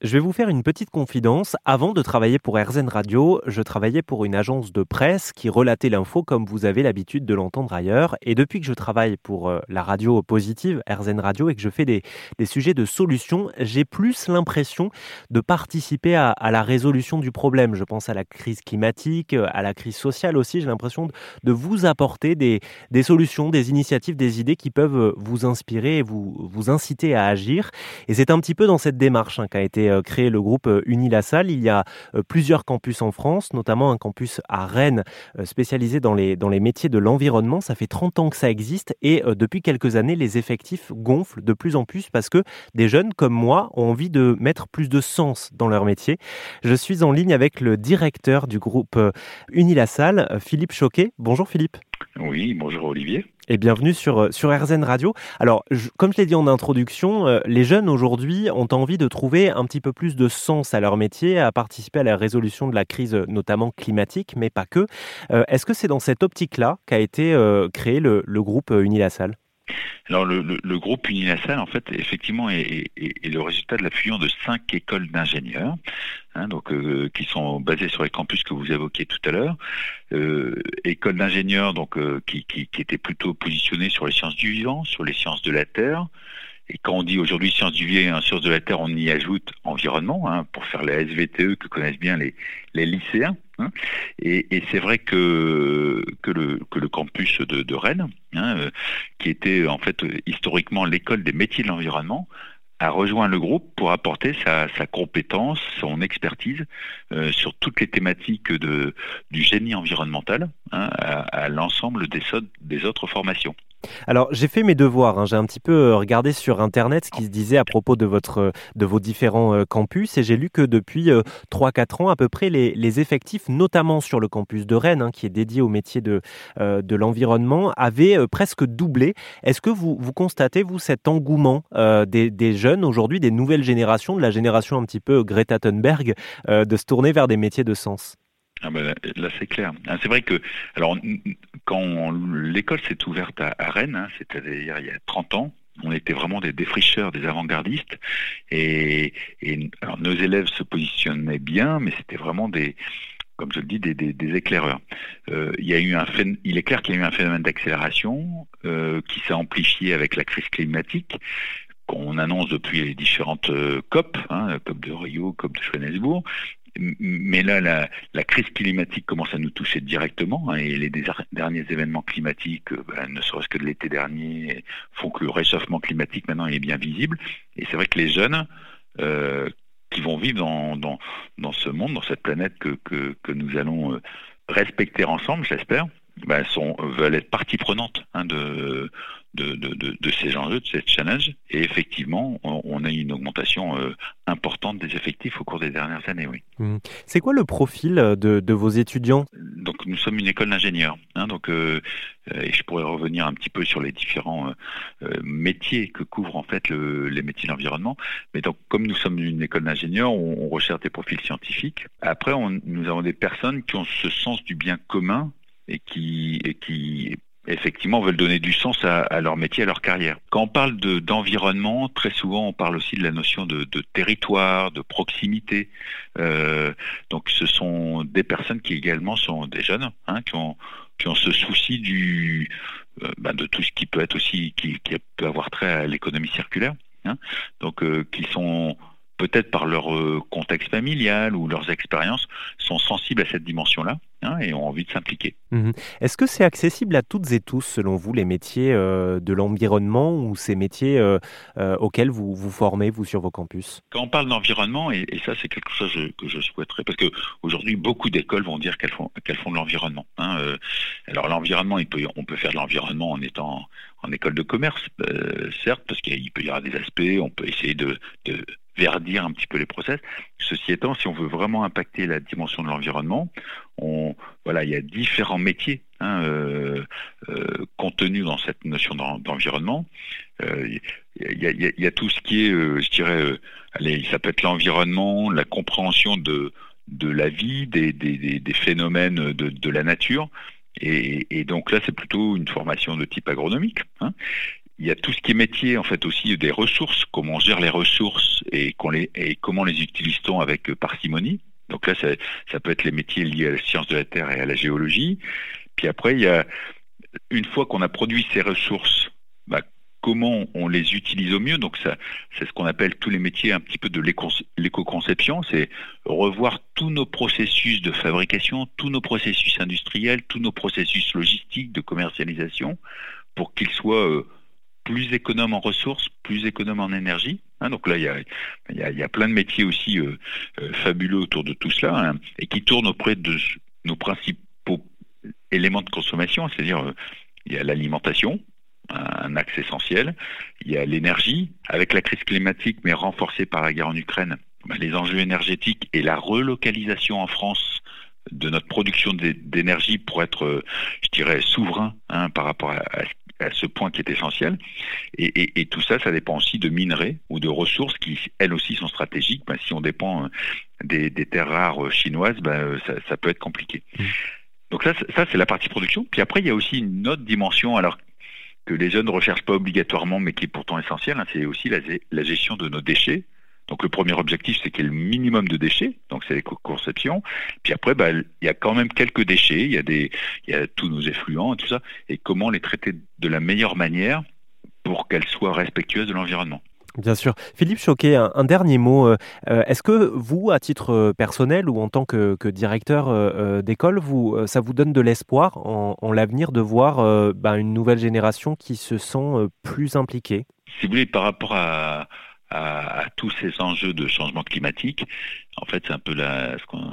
Je vais vous faire une petite confidence. Avant de travailler pour RZN Radio, je travaillais pour une agence de presse qui relatait l'info comme vous avez l'habitude de l'entendre ailleurs. Et depuis que je travaille pour euh, la radio positive, RZN Radio, et que je fais des, sujets de solutions, j'ai plus l'impression de participer à, la résolution du problème. Je pense à la crise climatique, à la crise sociale aussi. J'ai l'impression de, vous apporter des, solutions, des initiatives, des idées qui peuvent vous inspirer et vous, vous inciter à agir. Et c'est un petit peu dans cette démarche hein, qu'a été euh, créé le groupe euh, Unilassal. Il y a euh, plusieurs campus en France, notamment un campus à Rennes spécialisé dans les, dans les métiers de l'environnement. Ça fait 30 ans que ça existe et depuis quelques années, les effectifs gonflent de plus en plus parce que des jeunes comme moi ont envie de mettre plus de sens dans leur métier. Je suis en ligne avec le directeur du groupe Unilassal, Philippe Choquet. Bonjour Philippe. Oui, bonjour Olivier et bienvenue sur, euh, sur RZN Radio. Alors, comme je l'ai dit en introduction, euh, les jeunes aujourd'hui ont envie de trouver un petit peu plus de sens à leur métier, à participer à la résolution de la crise, notamment climatique, mais pas que. Euh, est-ce que c'est dans cette optique-là qu'a été créé le, le groupe Unilassal? Alors le, le, groupe Unilassal, en fait, effectivement, est, le résultat de la fusion de cinq écoles d'ingénieurs, hein, donc euh, qui sont basées sur les campus que vous évoquiez tout à l'heure. Euh, écoles d'ingénieurs, donc euh, qui, qui, étaient plutôt positionnées sur les sciences du vivant, sur les sciences de la terre, et quand on dit aujourd'hui sciences du vivant et sciences de la terre, on y ajoute environnement, hein, pour faire la SVTE que connaissent bien les, les lycéens. Hein. Et, c'est vrai que, le, campus de, Rennes, hein, euh, qui était en fait historiquement l'école des métiers de l'environnement, a rejoint le groupe pour apporter sa, compétence, son expertise euh, sur toutes les thématiques du génie environnemental hein, à, l'ensemble des autres formations. Alors j'ai fait mes devoirs, hein. j'ai un petit peu euh, regardé sur internet ce qui se disait à propos de, votre, euh, de vos différents euh, campus et j'ai lu que depuis 3-4 ans à peu près les, effectifs, notamment sur le campus de Rennes, hein, qui est dédié au métier de, de l'environnement, avaient presque doublé. Est-ce que vous, vous constatez, vous, cet engouement des, des, jeunes aujourd'hui, des nouvelles générations, de la génération un petit peu Greta Thunberg, de se tourner vers des métiers de sens? Ah ben, là, c'est clair. Ah, c'est vrai que, alors, quand l'école s'est ouverte à, Rennes, hein, c'est-à-dire il y a 30 ans, on était vraiment des défricheurs, des avant-gardistes, et, alors, nos élèves se positionnaient bien, mais c'était vraiment des, comme je le dis, des, éclaireurs. Euh, il, y a eu un il est clair qu'il y a eu un phénomène d'accélération euh, qui s'est amplifié avec la crise climatique, qu'on annonce depuis les différentes euh, COP, hein, COP de Rio, COP de Johannesburg, mais là, la, crise climatique commence à nous toucher directement, hein, et les derniers événements climatiques, euh, ben, ne serait-ce que de l'été dernier, font que le réchauffement climatique maintenant est bien visible. Et c'est vrai que les jeunes euh, qui vont vivre dans, ce monde, dans cette planète que nous allons euh, respecter ensemble, j'espère, ben, sont, veulent être partie prenante hein, de, de, de, de, ces enjeux, de cette challenge. Et effectivement, on, a une augmentation euh, importante des effectifs au cours des dernières années, oui. Mmh. C'est quoi le profil euh, de, de, vos étudiants? Donc, nous sommes une école d'ingénieurs. Hein, donc, euh, et je pourrais revenir un petit peu sur les différents métiers que couvrent en fait le, les métiers de l'environnement. Mais donc, comme nous sommes une école d'ingénieurs, on, on, recherche des profils scientifiques. Après, on, nous avons des personnes qui ont ce sens du bien commun et qui, et qui effectivement veulent donner du sens à, leur métier, à leur carrière. Quand on parle d'environnement, très souvent on parle aussi de la notion de, de territoire, de proximité. Euh, donc ce sont des personnes qui également sont des jeunes, hein, qui ont qui ont ce souci du euh, bah, de tout ce qui peut être aussi qui, qui peut avoir trait à l'économie circulaire. Hein, donc euh, qui sont peut-être par leur euh, contexte familial ou leurs expériences, sont sensibles à cette dimension-là hein, et ont envie de s'impliquer. Mhm. Est-ce que c'est accessible à toutes et tous, selon vous, les métiers euh, de l'environnement ou ces métiers euh, auxquels vous vous formez, vous, sur vos campus? Quand on parle d'environnement, et, ça c'est quelque chose que je souhaiterais, parce qu'aujourd'hui, beaucoup d'écoles vont dire qu'elles font, qu'elles font de l'environnement. Hein, alors l'environnement, on peut faire de l'environnement en étant en école de commerce, certes, parce qu'il peut y avoir des aspects, on peut essayer de, de verdir un petit peu les process. Ceci étant, si on veut vraiment impacter la dimension de l'environnement, on, voilà, il y a différents métiers hein, euh, euh, contenus dans cette notion d'environnement. Euh, il, y il, y a, tout ce qui est, euh, je dirais, euh, allez, ça peut être l'environnement, la compréhension de, de la vie, des, des, des phénomènes de, de, la nature. Et, donc là, c'est plutôt une formation de type agronomique. Hein. il y a tout ce qui est métier, en fait, aussi des ressources, comment on gère les ressources et, comment les utilise-t-on avec parcimonie. Donc là, ça, ça, peut être les métiers liés à la science de la Terre et à la géologie. Puis après, il y a, une fois qu'on a produit ces ressources, bah, comment on les utilise au mieux. Donc c'est ce qu'on appelle tous les métiers un petit peu de l'éco-conception, c'est revoir tous nos processus de fabrication, tous nos processus industriels, tous nos processus logistiques de commercialisation, pour qu'ils soient euh, plus économes en ressources, plus économes en énergie. Hein, donc là, il y a, y, a, plein de métiers aussi euh, euh, fabuleux autour de tout cela, hein, et qui tournent auprès de nos principaux éléments de consommation, c'est-à-dire il y a l'alimentation, un axe essentiel. Il y a l'énergie, avec la crise climatique, mais renforcée par la guerre en Ukraine, ben, les enjeux énergétiques et la relocalisation en France de notre production d'énergie pour être, je dirais, souverain hein, par rapport à, ce point qui est essentiel. Et, tout ça, ça dépend aussi de minerais ou de ressources qui, elles aussi, sont stratégiques. Ben, si on dépend euh, des, terres rares chinoises, ben, ça, peut être compliqué. Mmh. Donc ça, ça c'est la partie production. Puis après, il y a aussi une autre dimension. Alors, que les jeunes ne recherchent pas obligatoirement, mais qui est pourtant essentiel, hein, c'est aussi la, gestion de nos déchets. Donc le premier objectif, c'est qu'il y ait le minimum de déchets, donc c'est l'éco-conception. Puis après, bah, il y a quand même quelques déchets, il y a il y a tous nos effluents et tout ça, et comment les traiter de la meilleure manière pour qu'elles soient respectueuses de l'environnement. Bien sûr. Philippe Choquet, un, dernier mot. Euh, euh, est-ce que vous, à titre euh, personnel ou en tant que, directeur d'école, vous, ça vous donne de l'espoir en, l'avenir de voir ben, une nouvelle génération qui se sent plus impliquée? Si vous voulez, par rapport à, tous ces enjeux de changement climatique, en fait, c'est un peu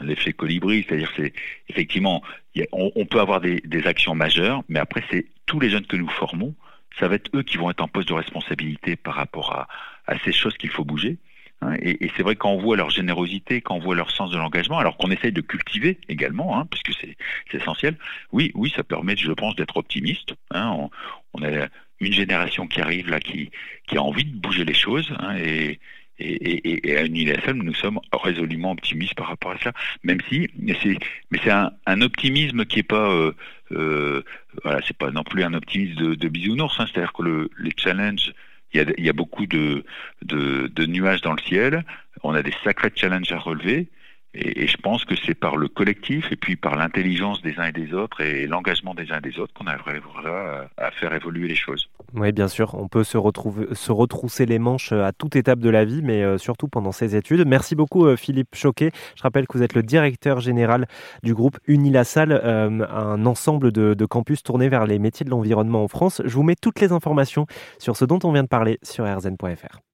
l'effet colibri, c'est-à-dire c'est effectivement, on, peut avoir des, des actions majeures, mais après, c'est tous les jeunes que nous formons ça va être eux qui vont être en poste de responsabilité par rapport à, à ces choses qu'il faut bouger. Hein. Et, et c'est vrai qu'on voit leur générosité, quand on voit leur sens de l'engagement, alors qu'on essaye de cultiver également, hein, puisque c'est essentiel. Oui, oui, ça permet, je pense, d'être optimiste. Hein. On, on, a une génération qui arrive là, qui, a envie de bouger les choses, hein, et, et, et, à UNILSM, nous sommes résolument optimistes par rapport à ça, même si, mais c'est, un, optimisme qui est pas, euh, euh, voilà, c'est pas non plus un optimisme de, de bisounours, c'est-à-dire que le, les challenges, il y a, beaucoup de nuages dans le ciel, on a des sacrés challenges à relever, et, je pense que c'est par le collectif et puis par l'intelligence des uns et des autres et l'engagement des uns et des autres qu'on arrivera à, faire évoluer les choses. Oui, bien sûr, on peut se, retrouver, se retrousser les manches à toute étape de la vie, mais euh, surtout pendant ses études. Merci beaucoup euh, Philippe Choquet. Je rappelle que vous êtes le directeur général du groupe Unilassal, euh, un ensemble de, de campus tournés vers les métiers de l'environnement en France. Je vous mets toutes les informations sur ce dont on vient de parler sur rzn.fr.